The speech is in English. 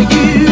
without you.